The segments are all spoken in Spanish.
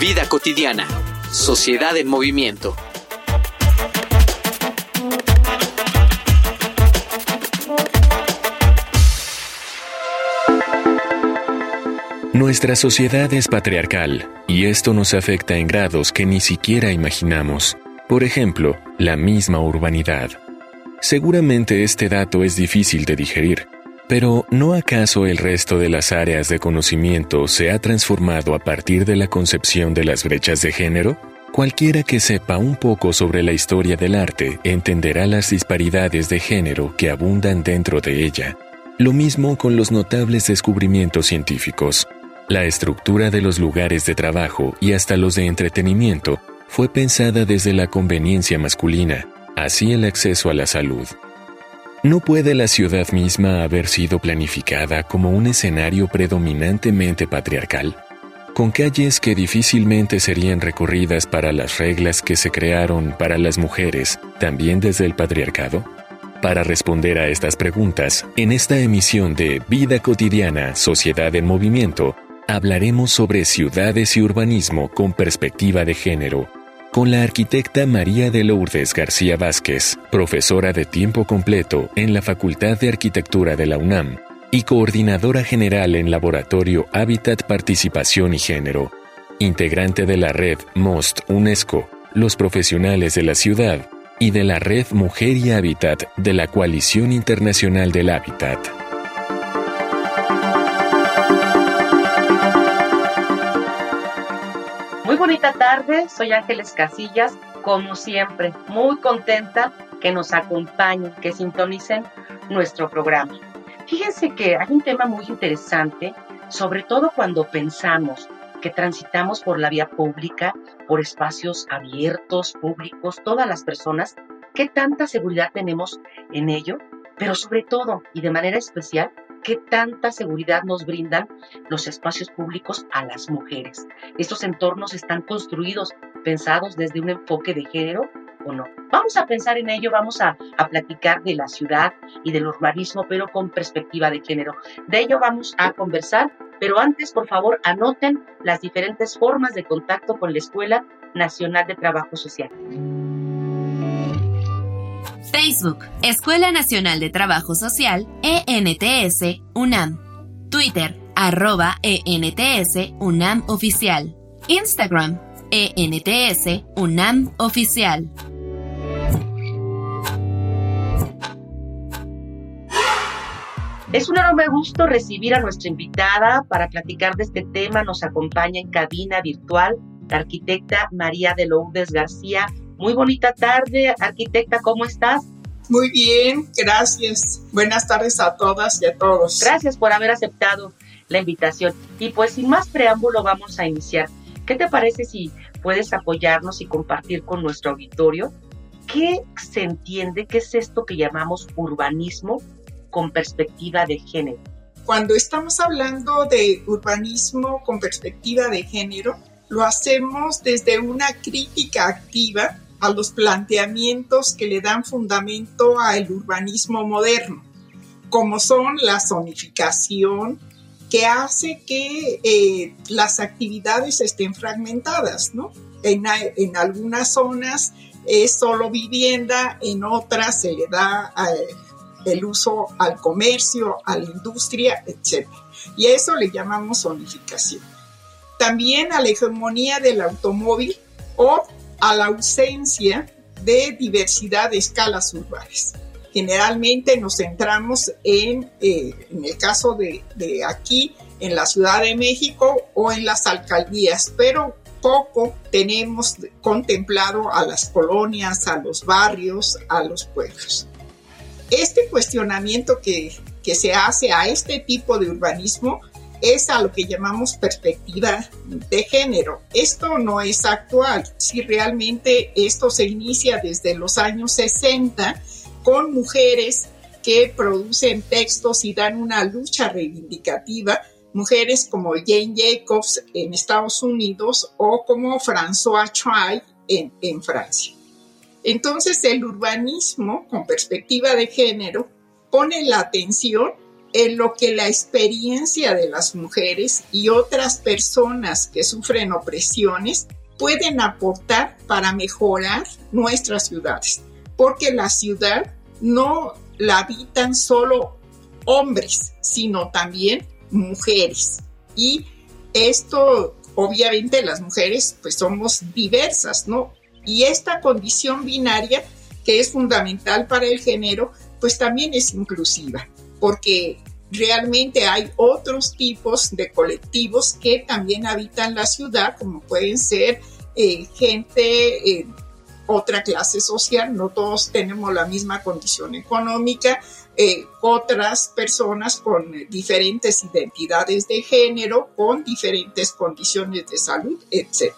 Vida cotidiana. Sociedad en movimiento. Nuestra sociedad es patriarcal y esto nos afecta en grados que ni siquiera imaginamos. Por ejemplo, la misma urbanidad. Seguramente este dato es difícil de digerir, pero ¿no acaso el resto de las áreas de conocimiento se ha transformado a partir de la concepción de las brechas de género? Cualquiera que sepa un poco sobre la historia del arte entenderá las disparidades de género que abundan dentro de ella. Lo mismo con los notables descubrimientos científicos. La estructura de los lugares de trabajo y hasta los de entretenimiento fue pensada desde la conveniencia masculina, así el acceso a la salud. ¿No puede la ciudad misma haber sido planificada como un escenario predominantemente patriarcal? Con calles que difícilmente serían recorridas para las reglas que se crearon para las mujeres, también desde el patriarcado? Para responder a estas preguntas, en esta emisión de Vida cotidiana, Sociedad en Movimiento, hablaremos sobre ciudades y urbanismo con perspectiva de género, con la arquitecta María de Lourdes García Vázquez, profesora de tiempo completo en la Facultad de Arquitectura de la UNAM y coordinadora general en Laboratorio Hábitat Participación y Género, integrante de la red MOST UNESCO, los profesionales de la ciudad y de la red Mujer y Hábitat de la Coalición Internacional del Hábitat. Bonita tarde, soy Ángeles Casillas, como siempre, muy contenta que nos acompañen, que sintonicen nuestro programa. Fíjense que hay un tema muy interesante, sobre todo cuando pensamos que transitamos por la vía pública, por espacios abiertos, públicos, todas las personas, qué tanta seguridad tenemos en ello, pero sobre todo y de manera especial, qué tanta seguridad nos brindan los espacios públicos a las mujeres. Estos entornos están construidos, pensados desde un enfoque de género o no. Vamos a pensar en ello, vamos a, a, platicar de la ciudad y del urbanismo, pero con perspectiva de género. De ello vamos a conversar, pero antes, por favor, anoten las diferentes formas de contacto con la Escuela Nacional de Trabajo Social. Facebook, Escuela Nacional de Trabajo Social, ENTS, UNAM. Twitter, arroba ENTS, UNAM Oficial. Instagram, ENTS, UNAM Oficial. Es un enorme gusto recibir a nuestra invitada para platicar de este tema. Nos acompaña en cabina virtual la arquitecta María de Lourdes García. Muy bonita tarde, arquitecta, ¿cómo estás? Muy bien, gracias. Buenas tardes a todas y a todos. Gracias por haber aceptado la invitación. Y pues sin más preámbulo vamos a iniciar. ¿Qué te parece si puedes apoyarnos y compartir con nuestro auditorio qué se entiende, qué es esto que llamamos urbanismo con perspectiva de género? Cuando estamos hablando de urbanismo con perspectiva de género, lo hacemos desde una crítica activa a los planteamientos que le dan fundamento al urbanismo moderno, como son la zonificación, que hace que eh, las actividades estén fragmentadas, ¿no? En, en, algunas zonas es solo vivienda, en otras se le da eh, el uso al comercio, a la industria, etc. Y a eso le llamamos zonificación. También a la hegemonía del automóvil o a la ausencia de diversidad de escalas urbanas. Generalmente nos centramos en, eh, en el caso de, de aquí, en la Ciudad de México o en las alcaldías, pero poco tenemos contemplado a las colonias, a los barrios, a los pueblos. Este cuestionamiento que, que se hace a este tipo de urbanismo es a lo que llamamos perspectiva de género. Esto no es actual. Si realmente esto se inicia desde los años 60 con mujeres que producen textos y dan una lucha reivindicativa, mujeres como Jane Jacobs en Estados Unidos o como François en, en Francia. Entonces el urbanismo con perspectiva de género pone la atención en lo que la experiencia de las mujeres y otras personas que sufren opresiones pueden aportar para mejorar nuestras ciudades, porque la ciudad no la habitan solo hombres, sino también mujeres. Y esto, obviamente, las mujeres pues somos diversas, ¿no? Y esta condición binaria, que es fundamental para el género, pues también es inclusiva porque realmente hay otros tipos de colectivos que también habitan la ciudad, como pueden ser eh, gente, eh, otra clase social, no todos tenemos la misma condición económica, eh, otras personas con diferentes identidades de género, con diferentes condiciones de salud, etc.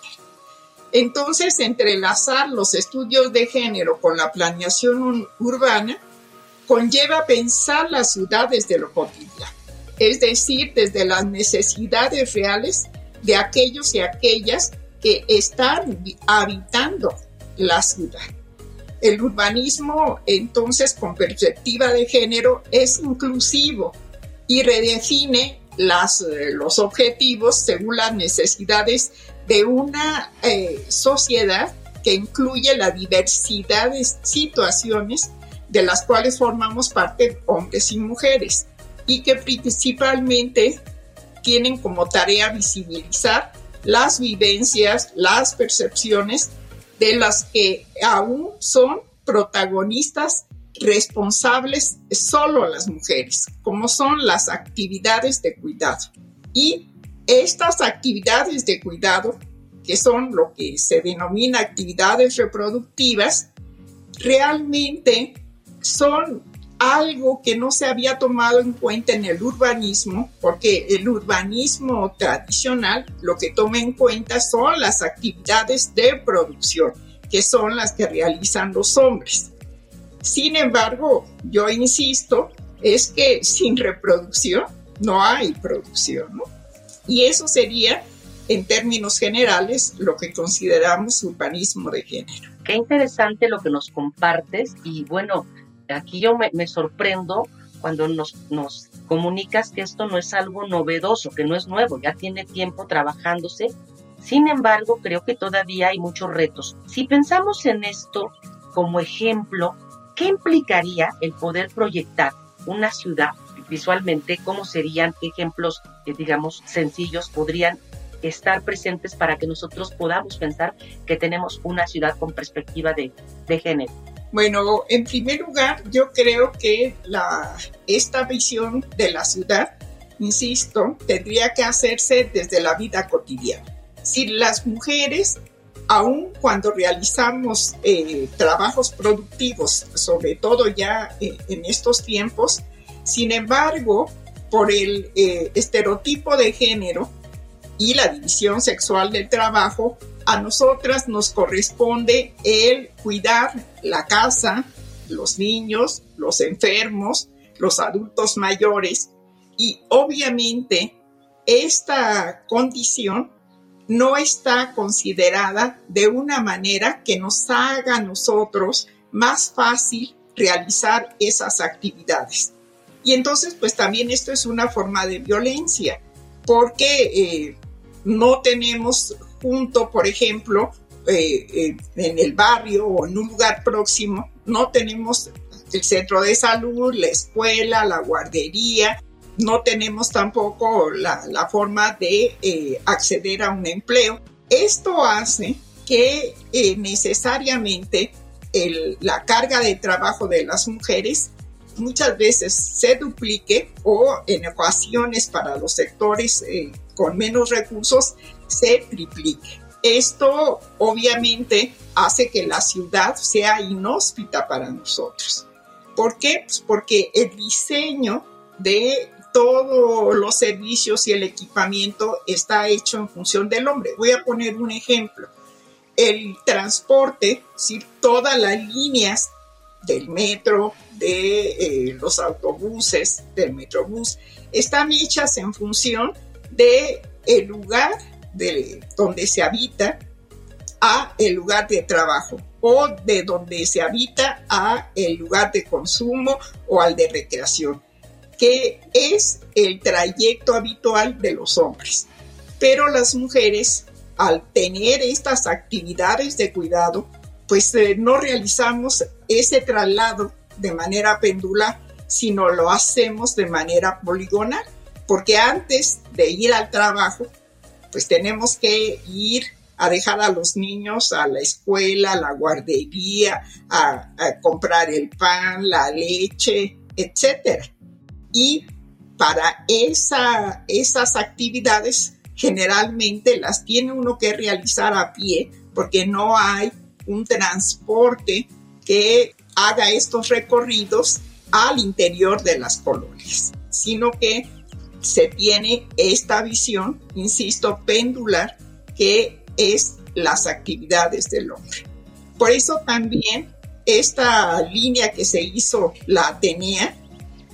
Entonces, entrelazar los estudios de género con la planeación urbana conlleva pensar la ciudad desde lo cotidiano, es decir, desde las necesidades reales de aquellos y aquellas que están habitando la ciudad. El urbanismo, entonces, con perspectiva de género, es inclusivo y redefine eh, los objetivos según las necesidades de una eh, sociedad que incluye la diversidad de situaciones de las cuales formamos parte hombres y mujeres y que principalmente tienen como tarea visibilizar las vivencias, las percepciones de las que aún son protagonistas responsables solo las mujeres, como son las actividades de cuidado. Y estas actividades de cuidado, que son lo que se denomina actividades reproductivas, realmente son algo que no se había tomado en cuenta en el urbanismo, porque el urbanismo tradicional lo que toma en cuenta son las actividades de producción, que son las que realizan los hombres. Sin embargo, yo insisto, es que sin reproducción no hay producción, Y eso sería, en términos generales, lo que consideramos urbanismo de género. Qué interesante lo que nos compartes y bueno, aquí yo me, sorprendo cuando nos, comunicas que esto no es algo novedoso, que no es nuevo, ya tiene tiempo trabajándose. Sin embargo, creo que todavía hay muchos retos. Si pensamos en esto como ejemplo, ¿qué implicaría el poder proyectar una ciudad visualmente? ¿Cómo serían ejemplos, eh, digamos, sencillos podrían estar presentes para que nosotros podamos pensar que tenemos una ciudad con perspectiva de género? Bueno, en primer lugar, yo creo que la, esta visión de la ciudad, insisto, tendría que hacerse desde la vida cotidiana. Si las mujeres, aun cuando realizamos eh, trabajos productivos, sobre todo ya eh, en estos tiempos, sin embargo, por el eh, estereotipo de género y la división sexual del trabajo, a nosotras nos corresponde el cuidar la casa, los niños, los enfermos, los adultos mayores y obviamente esta condición no está considerada de una manera que nos haga a nosotros más fácil realizar esas actividades. Y entonces, pues también esto es una forma de violencia, porque eh, no tenemos junto, por ejemplo, eh, eh, en el barrio o en un lugar próximo, no tenemos el centro de salud, la escuela, la guardería, no tenemos tampoco la, forma de eh, acceder a un empleo. Esto hace que necesariamente la carga de trabajo de las mujeres muchas veces se duplique o en ocasiones para los sectores con menos recursos se triplique. Esto obviamente hace que la ciudad sea inhóspita para nosotros. ¿Por qué? Pues porque el diseño de todos los servicios y el equipamiento está hecho en función del hombre. Voy a poner un ejemplo. El transporte, si todas las líneas del metro, de eh, los autobuses, del metrobús, están hechas en función de el lugar de donde se habita a el lugar de trabajo o de donde se habita a el lugar de consumo o al de recreación, que es el trayecto habitual de los hombres. Pero las mujeres, al tener estas actividades de cuidado, pues eh, no realizamos ese traslado de manera pendular, sino lo hacemos de manera poligonal, porque antes de ir al trabajo, pues tenemos que ir a dejar a los niños a la escuela, a la guardería, a, comprar el pan, la leche, etc. Y para esa, esas actividades generalmente las tiene uno que realizar a pie porque no hay un transporte que haga estos recorridos al interior de las colonias, sino que se tiene esta visión, insisto, pendular, que es las actividades del hombre. Por eso también esta línea que se hizo la Atenea,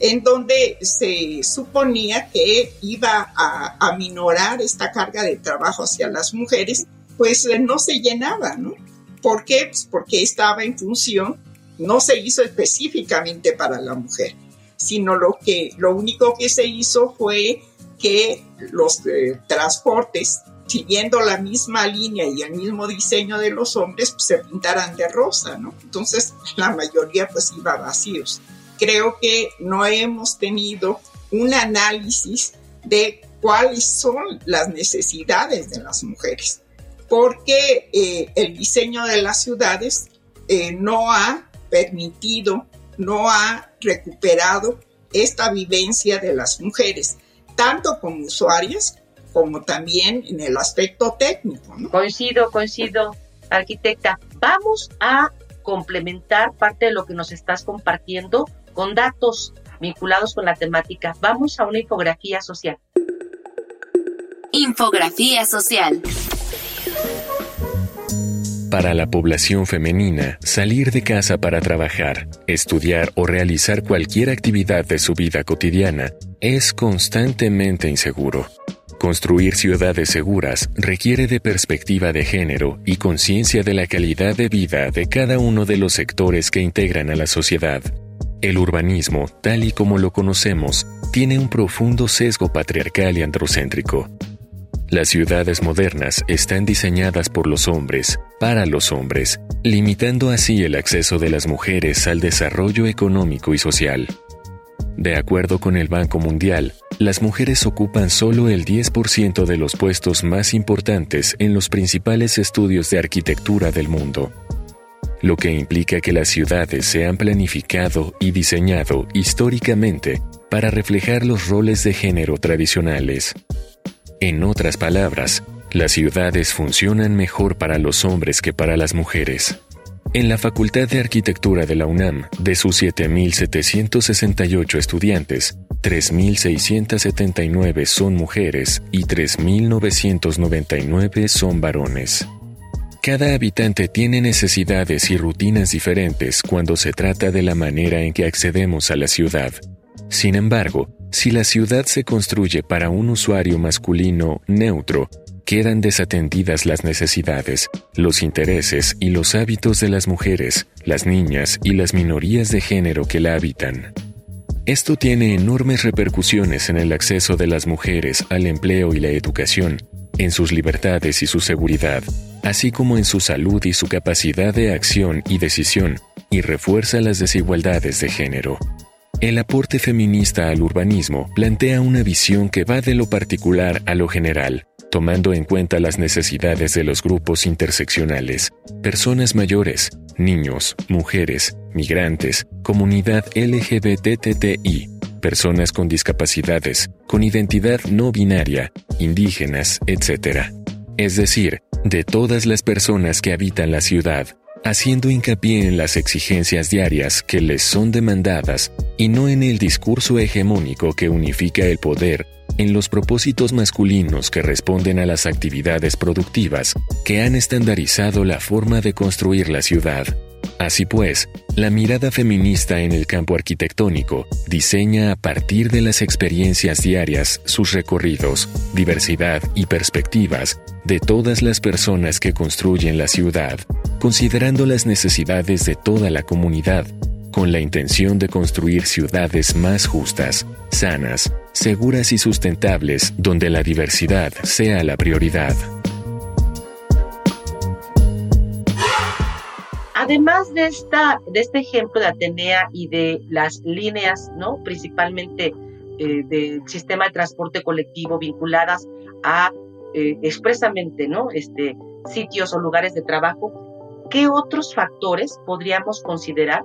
en donde se suponía que iba a aminorar esta carga de trabajo hacia las mujeres, pues eh, no se llenaba, ¿no? ¿Por qué? Pues porque estaba en función, no se hizo específicamente para la mujer, sino lo que lo único que se hizo fue que los eh, transportes siguiendo la misma línea y el mismo diseño de los hombres, pues, se pintaran de rosa, ¿no? Entonces, la mayoría pues iba vacíos. Creo que no hemos tenido un análisis de cuáles son las necesidades de las mujeres, porque eh, el diseño de las ciudades eh, no ha permitido, no ha recuperado esta vivencia de las mujeres, tanto como usuarias como también en el aspecto técnico. Coincido, coincido, arquitecta. Vamos a complementar parte de lo que nos estás compartiendo con datos vinculados con la temática. Vamos a una infografía social. Infografía social. Para la población femenina, salir de casa para trabajar, estudiar o realizar cualquier actividad de su vida cotidiana es constantemente inseguro. Construir ciudades seguras requiere de perspectiva de género y conciencia de la calidad de vida de cada uno de los sectores que integran a la sociedad. El urbanismo, tal y como lo conocemos, tiene un profundo sesgo patriarcal y androcéntrico. Las ciudades modernas están diseñadas por los hombres, para los hombres, limitando así el acceso de las mujeres al desarrollo económico y social. De acuerdo con el Banco Mundial, las mujeres ocupan solo el 10% de los puestos más importantes en los principales estudios de arquitectura del mundo, lo que implica que las ciudades se han planificado y diseñado históricamente para reflejar los roles de género tradicionales. En otras palabras, las ciudades funcionan mejor para los hombres que para las mujeres. En la Facultad de Arquitectura de la UNAM, de sus 7.768 estudiantes, 3.679 son mujeres y 3.999 son varones. Cada habitante tiene necesidades y rutinas diferentes cuando se trata de la manera en que accedemos a la ciudad. Sin embargo, si la ciudad se construye para un usuario masculino neutro, quedan desatendidas las necesidades, los intereses y los hábitos de las mujeres, las niñas y las minorías de género que la habitan. Esto tiene enormes repercusiones en el acceso de las mujeres al empleo y la educación, en sus libertades y su seguridad, así como en su salud y su capacidad de acción y decisión, y refuerza las desigualdades de género. El aporte feminista al urbanismo plantea una visión que va de lo particular a lo general, tomando en cuenta las necesidades de los grupos interseccionales, personas mayores, niños, mujeres, migrantes, comunidad LGBTTI, personas con discapacidades, con identidad no binaria, indígenas, etc. Es decir, de todas las personas que habitan la ciudad, haciendo hincapié en las exigencias diarias que les son demandadas y no en el discurso hegemónico que unifica el poder en los propósitos masculinos que responden a las actividades productivas que han estandarizado la forma de construir la ciudad. Así pues, la mirada feminista en el campo arquitectónico diseña a partir de las experiencias diarias sus recorridos, diversidad y perspectivas de todas las personas que construyen la ciudad, considerando las necesidades de toda la comunidad, con la intención de construir ciudades más justas, sanas, seguras y sustentables donde la diversidad sea la prioridad. Además de, esta, de este ejemplo de Atenea y de las líneas, ¿no? principalmente eh, del sistema de transporte colectivo vinculadas a eh, expresamente ¿no? este, sitios o lugares de trabajo, ¿qué otros factores podríamos considerar,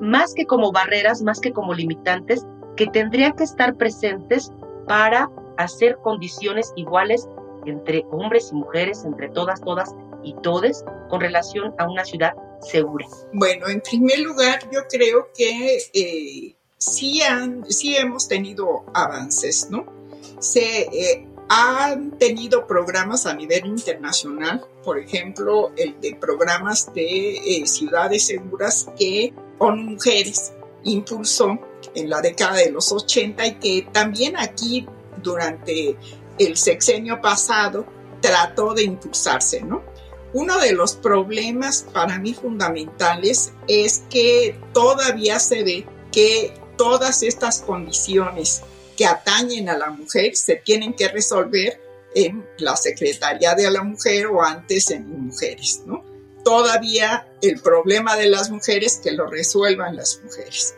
más que como barreras, más que como limitantes, que tendrían que estar presentes para hacer condiciones iguales entre hombres y mujeres, entre todas, todas y todes, con relación a una ciudad segura? Bueno, en primer lugar, yo creo que eh, sí, han, sí hemos tenido avances, ¿no? Se eh, han tenido programas a nivel internacional, por ejemplo, el de programas de eh, ciudades seguras que con mujeres impulsó en la década de los 80 y que también aquí durante el sexenio pasado trató de impulsarse, ¿no? Uno de los problemas para mí fundamentales es que todavía se ve que todas estas condiciones que atañen a la mujer se tienen que resolver en la Secretaría de la Mujer o antes en mujeres, ¿no? Todavía el problema de las mujeres que lo resuelvan las mujeres.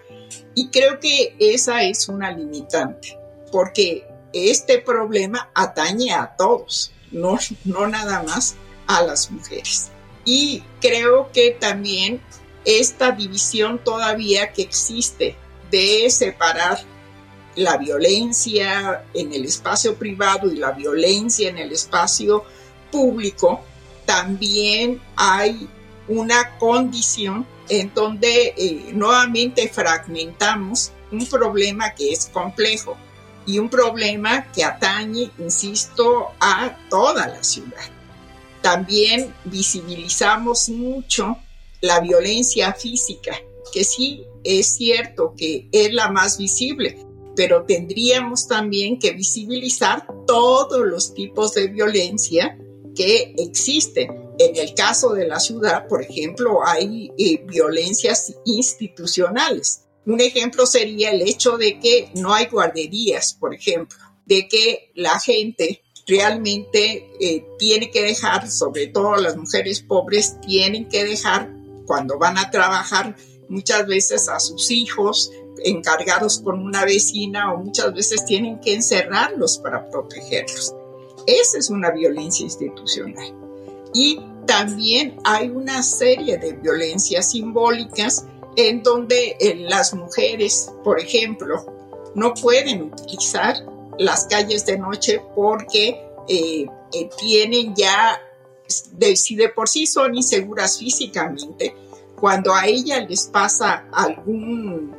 Y creo que esa es una limitante, porque este problema atañe a todos, no, no nada más a las mujeres. Y creo que también esta división todavía que existe de separar la violencia en el espacio privado y la violencia en el espacio público, también hay una condición en donde eh, nuevamente fragmentamos un problema que es complejo y un problema que atañe, insisto, a toda la ciudad. También visibilizamos mucho la violencia física, que sí es cierto que es la más visible, pero tendríamos también que visibilizar todos los tipos de violencia que existen. En el caso de la ciudad, por ejemplo, hay eh, violencias institucionales. Un ejemplo sería el hecho de que no hay guarderías, por ejemplo, de que la gente realmente eh, tiene que dejar, sobre todo las mujeres pobres, tienen que dejar cuando van a trabajar muchas veces a sus hijos encargados con una vecina o muchas veces tienen que encerrarlos para protegerlos. Esa es una violencia institucional. Y también hay una serie de violencias simbólicas en donde las mujeres, por ejemplo, no pueden utilizar las calles de noche porque eh, eh, tienen ya, de, si de por sí son inseguras físicamente, cuando a ella les pasa algún,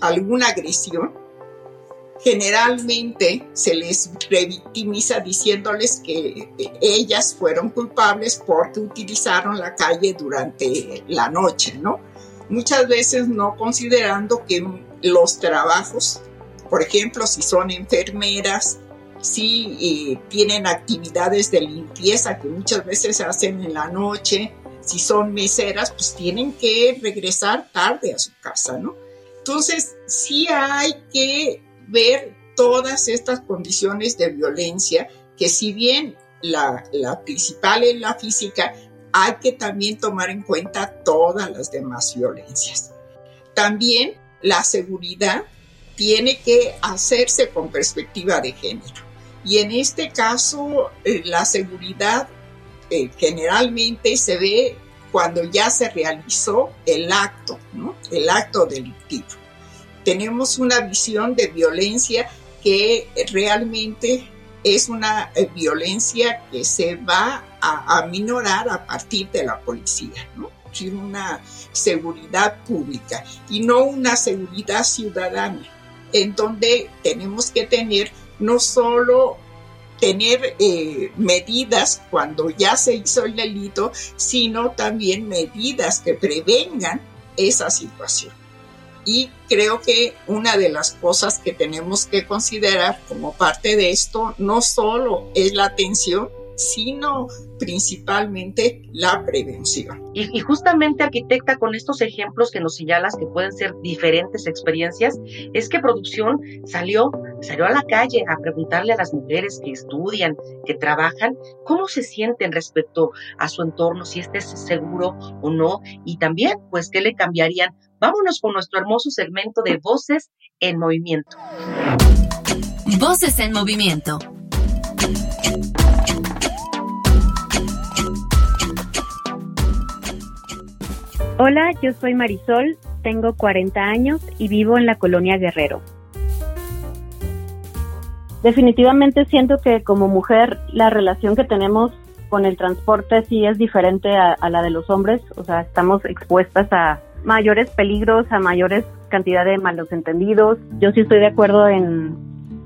alguna agresión, generalmente se les revictimiza diciéndoles que ellas fueron culpables porque utilizaron la calle durante la noche, ¿no? Muchas veces no considerando que los trabajos por ejemplo, si son enfermeras, si eh, tienen actividades de limpieza que muchas veces se hacen en la noche, si son meseras, pues tienen que regresar tarde a su casa, ¿no? Entonces, sí hay que ver todas estas condiciones de violencia, que si bien la, principal es la física, hay que también tomar en cuenta todas las demás violencias. También la seguridad tiene que hacerse con perspectiva de género. Y en este caso, eh, la seguridad eh, generalmente se ve cuando ya se realizó el acto, el acto delictivo. Tenemos una visión de violencia que realmente es una eh, violencia que se va a, a minorar a partir de la policía. producir una seguridad pública y no una seguridad ciudadana, en donde tenemos que tener no solo tener eh, medidas cuando ya se hizo el delito, sino también medidas que prevengan esa situación. Y creo que una de las cosas que tenemos que considerar como parte de esto no solo es la atención, sino principalmente la prevención. Y, justamente, arquitecta, con estos ejemplos que nos señalas que pueden ser diferentes experiencias, es que producción salió, salió a la calle a preguntarle a las mujeres que estudian, que trabajan, cómo se sienten respecto a su entorno, si este es seguro o no, y también, pues, qué le cambiarían. Vámonos con nuestro hermoso segmento de Voces en Movimiento. Voces en Movimiento. Hola, yo soy Marisol, tengo 40 años y vivo en la colonia Guerrero. Definitivamente siento que como mujer la relación que tenemos con el transporte sí es diferente a, la de los hombres, o sea, estamos expuestas a mayores peligros, a mayores cantidad de malos entendidos. Yo sí estoy de acuerdo en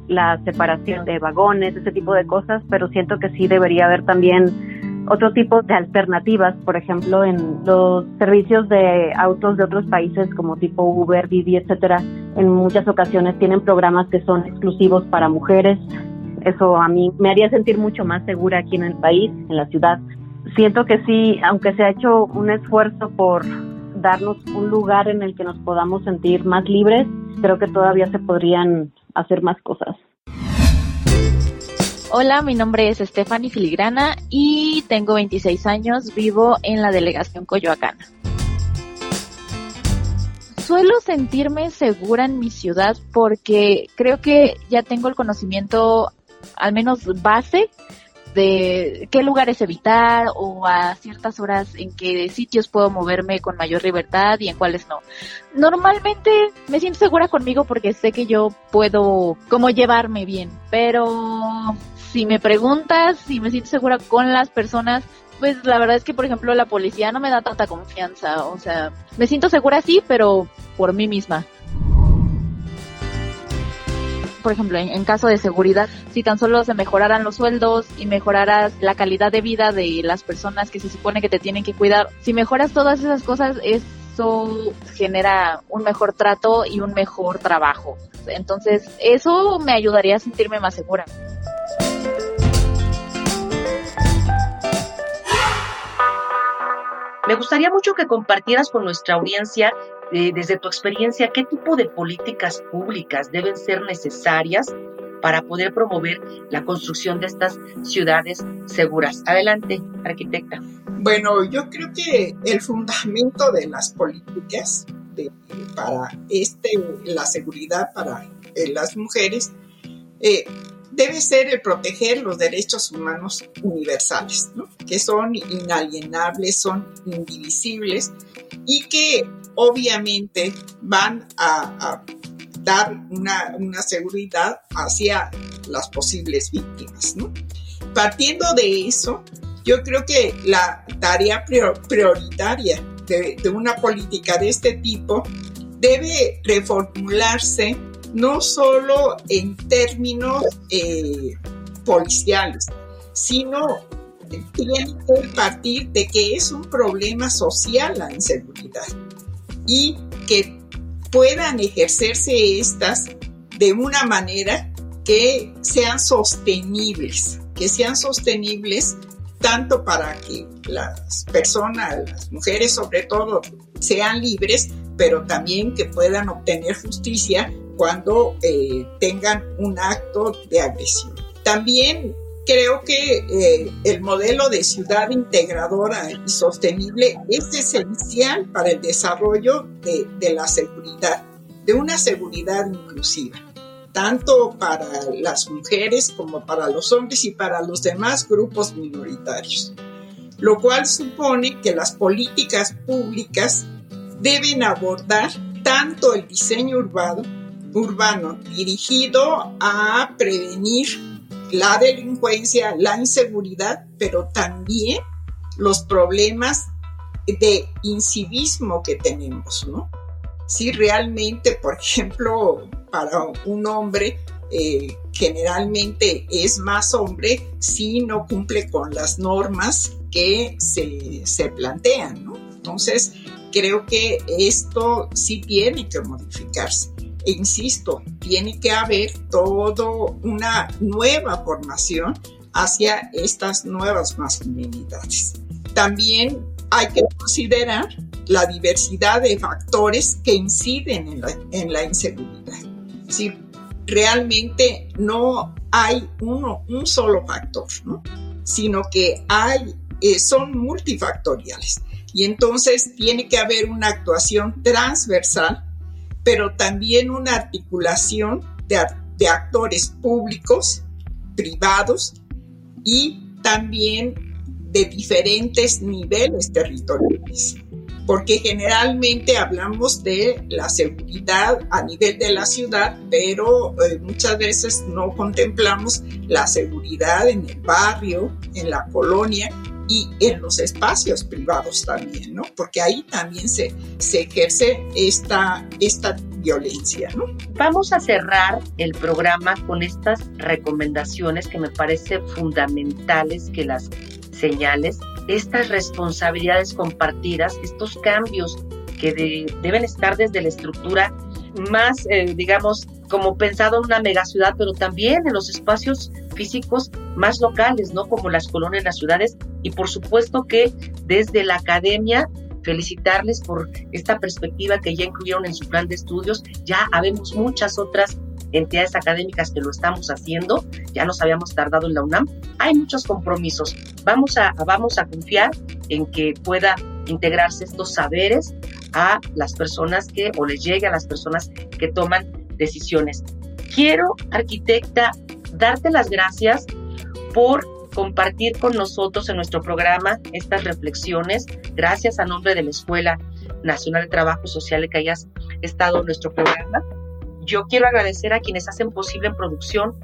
la separación de vagones, ese tipo de cosas, pero siento que sí debería haber también otro tipo de alternativas, por ejemplo, en los servicios de autos de otros países como tipo Uber, Didi, etcétera, en muchas ocasiones tienen programas que son exclusivos para mujeres. Eso a mí me haría sentir mucho más segura aquí en el país, en la ciudad. Siento que sí, aunque se ha hecho un esfuerzo por darnos un lugar en el que nos podamos sentir más libres, creo que todavía se podrían hacer más cosas. Hola, mi nombre es Stephanie Filigrana y tengo 26 años, vivo en la delegación Coyoacán. Suelo sentirme segura en mi ciudad porque creo que ya tengo el conocimiento, al menos base, de qué lugares evitar o a ciertas horas en qué sitios puedo moverme con mayor libertad y en cuáles no. Normalmente me siento segura conmigo porque sé que yo puedo como llevarme bien, pero si me preguntas si me siento segura con las personas, pues la verdad es que por ejemplo la policía no me da tanta confianza, o sea, me siento segura sí, pero por mí misma por ejemplo, en, caso de seguridad, si tan solo se mejoraran los sueldos y mejoraras la calidad de vida de las personas que se supone que te tienen que cuidar, si mejoras todas esas cosas, eso genera un mejor trato y un mejor trabajo. Entonces, eso me ayudaría a sentirme más segura. Me gustaría mucho que compartieras con nuestra audiencia eh, desde tu experiencia, ¿qué tipo de políticas públicas deben ser necesarias para poder promover la construcción de estas ciudades seguras? Adelante, arquitecta. Bueno, yo creo que el fundamento de las políticas para este, la seguridad para eh, las mujeres eh, debe ser el proteger los derechos humanos universales, que son inalienables, son indivisibles y que obviamente van a, dar una, seguridad hacia las posibles víctimas. Partiendo de eso, yo creo que la tarea prioritaria de, una política de este tipo debe reformularse no solo en términos eh, policiales, sino tiene que partir de que es un problema social la inseguridad y que puedan ejercerse estas de una manera que sean sostenibles, que sean sostenibles tanto para que las personas, las mujeres sobre todo, sean libres, pero también que puedan obtener justicia cuando eh, tengan un acto de agresión. También creo que eh, el modelo de ciudad integradora y sostenible es esencial para el desarrollo de, de la seguridad, de una seguridad inclusiva, tanto para las mujeres como para los hombres y para los demás grupos minoritarios, lo cual supone que las políticas públicas deben abordar tanto el diseño urbano, urbano dirigido a prevenir la delincuencia, la inseguridad, pero también los problemas de incivismo que tenemos, ¿no? Si realmente, por ejemplo, para un hombre eh, generalmente es más hombre si no cumple con las normas que se, se plantean, ¿no? Entonces, creo que esto sí tiene que modificarse. E insisto, tiene que haber toda una nueva formación hacia estas nuevas masculinidades. También hay que considerar la diversidad de factores que inciden en la, en la inseguridad. Si realmente no hay uno, un solo factor, ¿no? sino que hay, eh, son multifactoriales. Y entonces tiene que haber una actuación transversal, pero también una articulación de, actores públicos, privados y también de diferentes niveles territoriales. Porque generalmente hablamos de la seguridad a nivel de la ciudad, pero eh, muchas veces no contemplamos la seguridad en el barrio, en la colonia y en los espacios privados también, ¿no? Porque ahí también se, se ejerce esta, esta violencia, ¿no? Vamos a cerrar el programa con estas recomendaciones que me parecen fundamentales que las señales estas responsabilidades compartidas, estos cambios que deben estar desde la estructura más, eh, digamos, como pensado en una megaciudad, pero también en los espacios físicos más locales, ¿no? Como las colonias, las ciudades, y por supuesto que desde la academia felicitarles por esta perspectiva que ya incluyeron en su plan de estudios. Ya habemos muchas otras entidades académicas que lo estamos haciendo, ya nos habíamos tardado en la UNAM, hay muchos compromisos. Vamos a, vamos a confiar en que pueda integrarse estos saberes a las personas que, o les llegue a las personas que toman decisiones. Quiero, arquitecta, darte las gracias por compartir con nosotros en nuestro programa estas reflexiones. Gracias a nombre de la Escuela Nacional de Trabajo Social que hayas estado en nuestro programa. Yo quiero agradecer a quienes hacen posible en producción.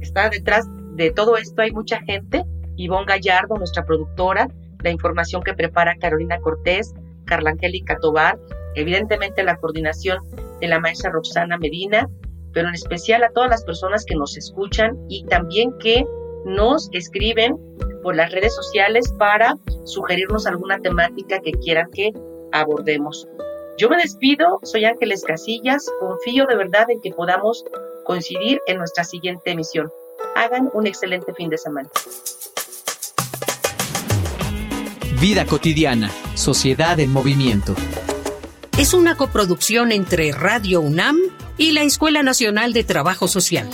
Está detrás de todo esto hay mucha gente. Ivonne Gallardo, nuestra productora, la información que prepara Carolina Cortés, Carla Angélica Tobar, evidentemente la coordinación de la maestra Roxana Medina, pero en especial a todas las personas que nos escuchan y también que nos escriben por las redes sociales para sugerirnos alguna temática que quieran que abordemos. Yo me despido, soy Ángeles Casillas, confío de verdad en que podamos coincidir en nuestra siguiente emisión. Hagan un excelente fin de semana. Vida cotidiana, sociedad en movimiento. Es una coproducción entre Radio UNAM y la Escuela Nacional de Trabajo Social.